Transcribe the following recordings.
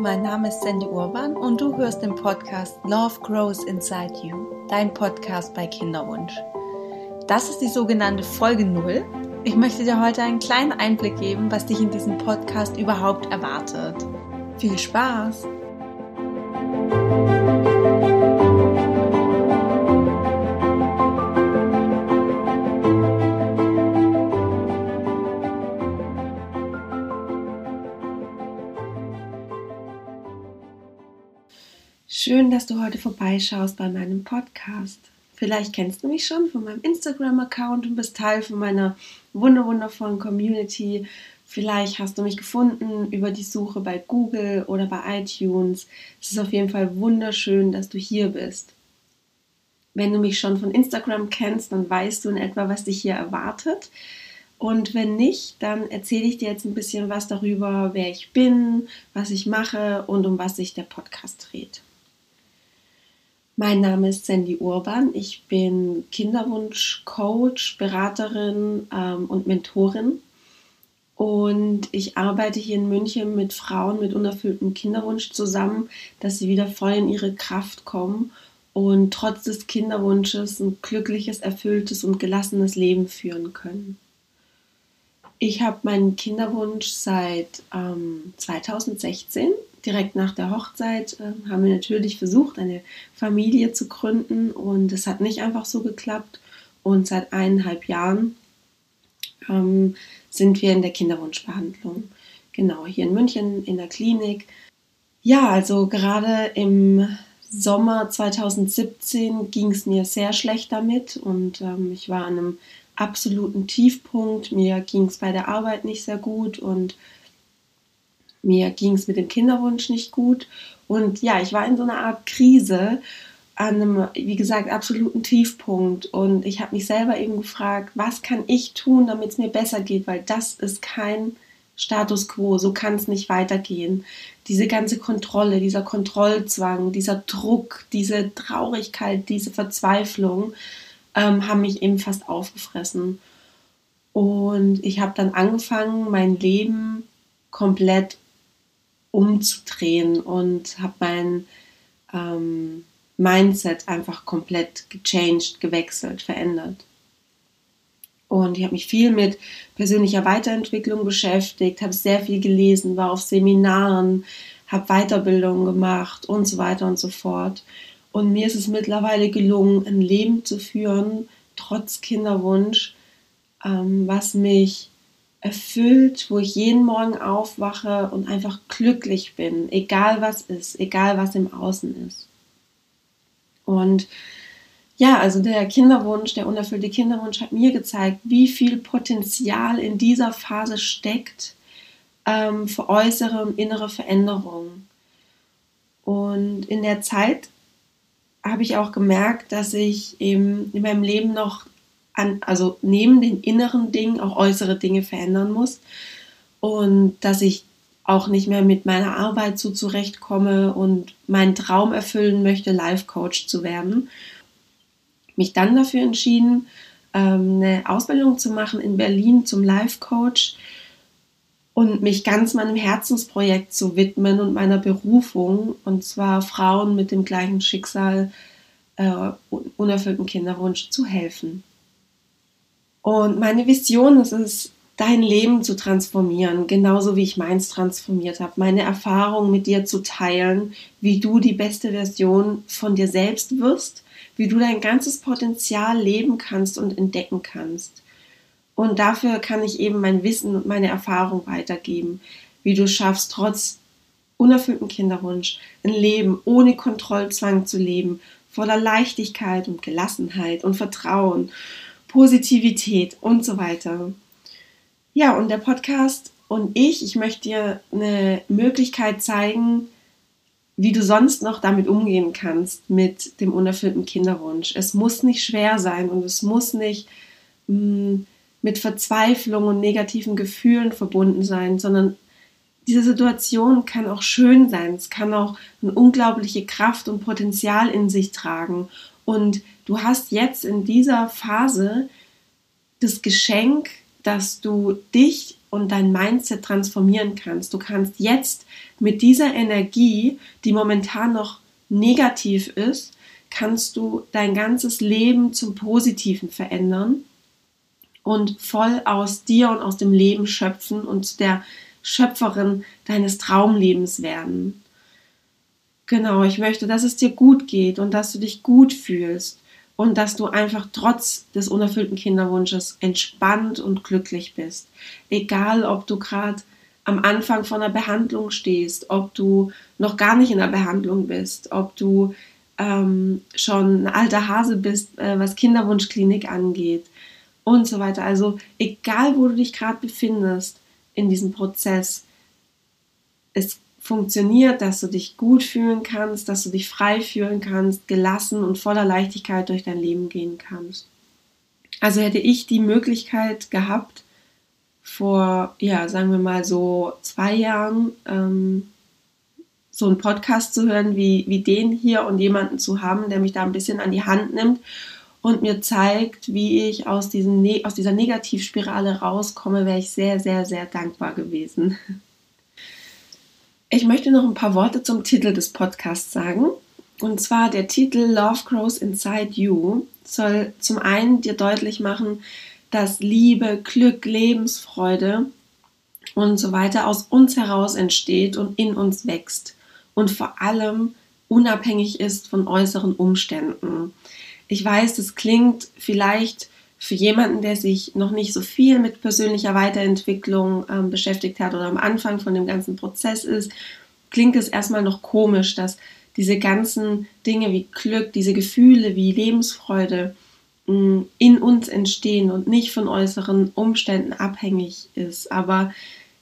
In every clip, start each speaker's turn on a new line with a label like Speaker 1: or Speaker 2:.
Speaker 1: mein Name ist Sandy Urban und du hörst den Podcast Love Grows Inside You, dein Podcast bei Kinderwunsch. Das ist die sogenannte Folge 0. Ich möchte dir heute einen kleinen Einblick geben, was dich in diesem Podcast überhaupt erwartet. Viel Spaß! Schön, dass du heute vorbeischaust bei meinem Podcast. Vielleicht kennst du mich schon von meinem Instagram-Account und bist Teil von meiner wunderwundervollen Community. Vielleicht hast du mich gefunden über die Suche bei Google oder bei iTunes. Es ist auf jeden Fall wunderschön, dass du hier bist. Wenn du mich schon von Instagram kennst, dann weißt du in etwa, was dich hier erwartet. Und wenn nicht, dann erzähle ich dir jetzt ein bisschen was darüber, wer ich bin, was ich mache und um was sich der Podcast dreht. Mein Name ist Sandy Urban. Ich bin Kinderwunsch-Coach, Beraterin ähm, und Mentorin. Und ich arbeite hier in München mit Frauen mit unerfülltem Kinderwunsch zusammen, dass sie wieder voll in ihre Kraft kommen und trotz des Kinderwunsches ein glückliches, erfülltes und gelassenes Leben führen können. Ich habe meinen Kinderwunsch seit ähm, 2016 direkt nach der Hochzeit äh, haben wir natürlich versucht, eine Familie zu gründen und es hat nicht einfach so geklappt. Und seit eineinhalb Jahren ähm, sind wir in der Kinderwunschbehandlung. Genau, hier in München in der Klinik. Ja, also gerade im Sommer 2017 ging es mir sehr schlecht damit und ähm, ich war an einem absoluten Tiefpunkt. Mir ging es bei der Arbeit nicht sehr gut und mir ging es mit dem Kinderwunsch nicht gut. Und ja, ich war in so einer Art Krise, an einem, wie gesagt, absoluten Tiefpunkt. Und ich habe mich selber eben gefragt, was kann ich tun, damit es mir besser geht, weil das ist kein Status quo, so kann es nicht weitergehen. Diese ganze Kontrolle, dieser Kontrollzwang, dieser Druck, diese Traurigkeit, diese Verzweiflung ähm, haben mich eben fast aufgefressen. Und ich habe dann angefangen, mein Leben komplett umzudrehen und habe mein ähm, Mindset einfach komplett gechanged, gewechselt, verändert. Und ich habe mich viel mit persönlicher Weiterentwicklung beschäftigt, habe sehr viel gelesen, war auf Seminaren, habe Weiterbildungen gemacht und so weiter und so fort. Und mir ist es mittlerweile gelungen, ein Leben zu führen, trotz Kinderwunsch, ähm, was mich erfüllt, wo ich jeden Morgen aufwache und einfach glücklich bin, egal was ist, egal was im Außen ist. Und ja, also der Kinderwunsch, der unerfüllte Kinderwunsch hat mir gezeigt, wie viel Potenzial in dieser Phase steckt ähm, für äußere und innere Veränderungen. Und in der Zeit habe ich auch gemerkt, dass ich eben in meinem Leben noch an, also neben den inneren Dingen auch äußere Dinge verändern muss und dass ich auch nicht mehr mit meiner Arbeit so zurechtkomme und meinen Traum erfüllen möchte, Life Coach zu werden. Mich dann dafür entschieden, ähm, eine Ausbildung zu machen in Berlin zum Life Coach und mich ganz meinem Herzensprojekt zu widmen und meiner Berufung, und zwar Frauen mit dem gleichen Schicksal, äh, unerfüllten Kinderwunsch zu helfen. Und meine Vision ist es, dein Leben zu transformieren, genauso wie ich meins transformiert habe, meine Erfahrung mit dir zu teilen, wie du die beste Version von dir selbst wirst, wie du dein ganzes Potenzial leben kannst und entdecken kannst. Und dafür kann ich eben mein Wissen und meine Erfahrung weitergeben, wie du schaffst, trotz unerfüllten Kinderwunsch ein Leben ohne Kontrollzwang zu leben, voller Leichtigkeit und Gelassenheit und Vertrauen Positivität und so weiter. Ja, und der Podcast und ich, ich möchte dir eine Möglichkeit zeigen, wie du sonst noch damit umgehen kannst mit dem unerfüllten Kinderwunsch. Es muss nicht schwer sein und es muss nicht mh, hm, mit Verzweiflung und negativen Gefühlen verbunden sein, sondern diese Situation kann auch schön sein. Es kann auch eine unglaubliche Kraft und Potenzial in sich tragen. Und du hast jetzt in dieser Phase das Geschenk, dass du dich und dein Mindset transformieren kannst. Du kannst jetzt mit dieser Energie, die momentan noch negativ ist, kannst du dein ganzes Leben zum Positiven verändern und voll aus dir und aus dem Leben schöpfen und der Schöpferin deines Traumlebens werden. Genau, ich möchte, dass es dir gut geht und dass du dich gut fühlst und dass du einfach trotz des unerfüllten Kinderwunsches entspannt und glücklich bist. Egal, ob du gerade am Anfang von einer Behandlung stehst, ob du noch gar nicht in der Behandlung bist, ob du ähm, schon ein alter Hase bist, äh, was Kinderwunschklinik angeht und so weiter. Also egal, wo du dich gerade befindest in diesem Prozess, es funktioniert, dass du dich gut fühlen kannst, dass du dich frei fühlen kannst, gelassen und voller Leichtigkeit durch dein Leben gehen kannst. Also hätte ich die Möglichkeit gehabt, vor, ja, sagen wir mal so zwei Jahren, ähm, so einen Podcast zu hören wie, wie den hier und jemanden zu haben, der mich da ein bisschen an die Hand nimmt und mir zeigt, wie ich aus, diesem, ne-, aus dieser Negativspirale rauskomme, wäre ich sehr, sehr, sehr dankbar gewesen. Ich möchte noch ein paar Worte zum Titel des Podcasts sagen. Und zwar der Titel Love Grows Inside You soll zum einen dir deutlich machen, dass Liebe, Glück, Lebensfreude und so weiter aus uns heraus entsteht und in uns wächst und vor allem unabhängig ist von äußeren Umständen. Ich weiß, das klingt vielleicht für jemanden, der sich noch nicht so viel mit persönlicher Weiterentwicklung ähm, beschäftigt hat oder am Anfang von dem ganzen Prozess ist, klingt es erstmal noch komisch, dass diese ganzen Dinge wie Glück, diese Gefühle wie Lebensfreude mh, mm, in uns entstehen und nicht von äußeren Umständen abhängig ist. Aber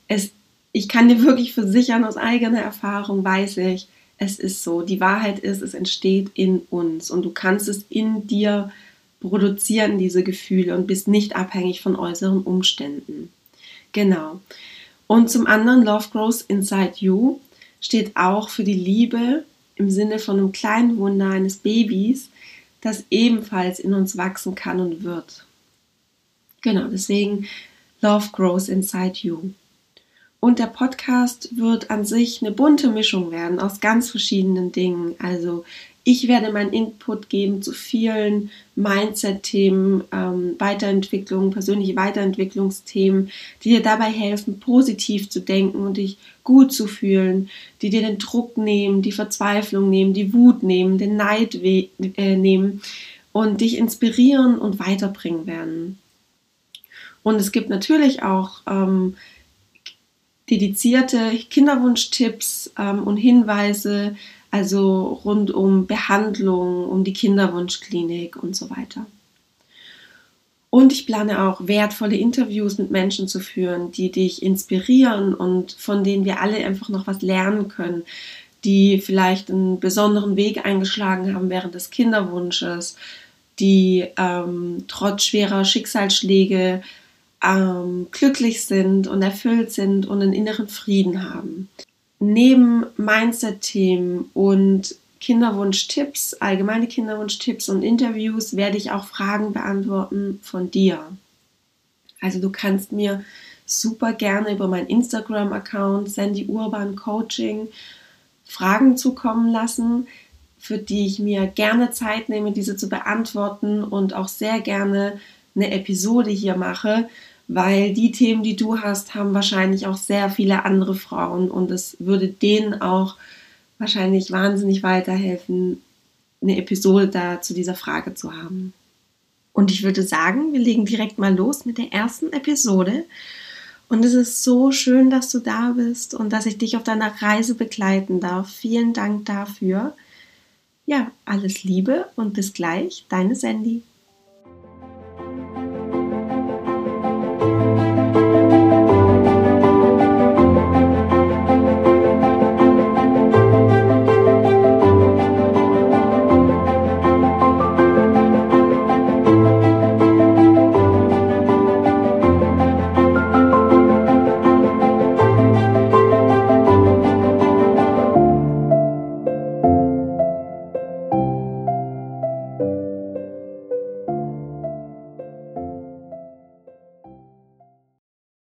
Speaker 1: es, ich kann dir wirklich versichern, aus eigener Erfahrung weiß ich, es ist so. Die Wahrheit ist, es entsteht in uns und du kannst es in dir produzieren diese Gefühle und bist nicht abhängig von äußeren Umständen. Genau. Und zum anderen, Love Grows Inside You steht auch für die Liebe im Sinne von einem kleinen Wunder eines Babys, das ebenfalls in uns wachsen kann und wird. Genau, deswegen Love Grows Inside You. Und der Podcast wird an sich eine bunte Mischung werden aus ganz verschiedenen Dingen. Also ich werde meinen Input geben zu vielen Mindset-Themen, ähm, Weiterentwicklung, persönliche Weiterentwicklungsthemen, die dir dabei helfen, positiv zu denken und dich gut zu fühlen, die dir den Druck nehmen, die Verzweiflung nehmen, die Wut nehmen, den Neid äh, nehmen und dich inspirieren und weiterbringen werden. Und es gibt natürlich auch ähm, dedizierte Kinderwunschtipps ähm, und Hinweise, also rund um Behandlung, um die Kinderwunschklinik und so weiter. Und ich plane auch wertvolle Interviews mit Menschen zu führen, die dich inspirieren und von denen wir alle einfach noch was lernen können, die vielleicht einen besonderen Weg eingeschlagen haben während des Kinderwunsches, die ähm, trotz schwerer Schicksalsschläge ähm, glücklich sind und erfüllt sind und einen inneren Frieden haben neben Mindset-Themen und Kinderwunsch-Tipps, allgemeine Kinderwunsch-Tipps und Interviews werde ich auch Fragen beantworten von dir. Also du kannst mir super gerne über meinen Instagram-Account Sandy Urban Coaching Fragen zukommen lassen, für die ich mir gerne Zeit nehme, diese zu beantworten und auch sehr gerne eine Episode hier mache, weil die Themen, die du hast, haben wahrscheinlich auch sehr viele andere Frauen und es würde denen auch wahrscheinlich wahnsinnig weiterhelfen, eine Episode da zu dieser Frage zu haben. Und ich würde sagen, wir legen direkt mal los mit der ersten Episode. Und es ist so schön, dass du da bist und dass ich dich auf deiner Reise begleiten darf. Vielen Dank dafür. Ja, alles Liebe und bis gleich, deine Sandy.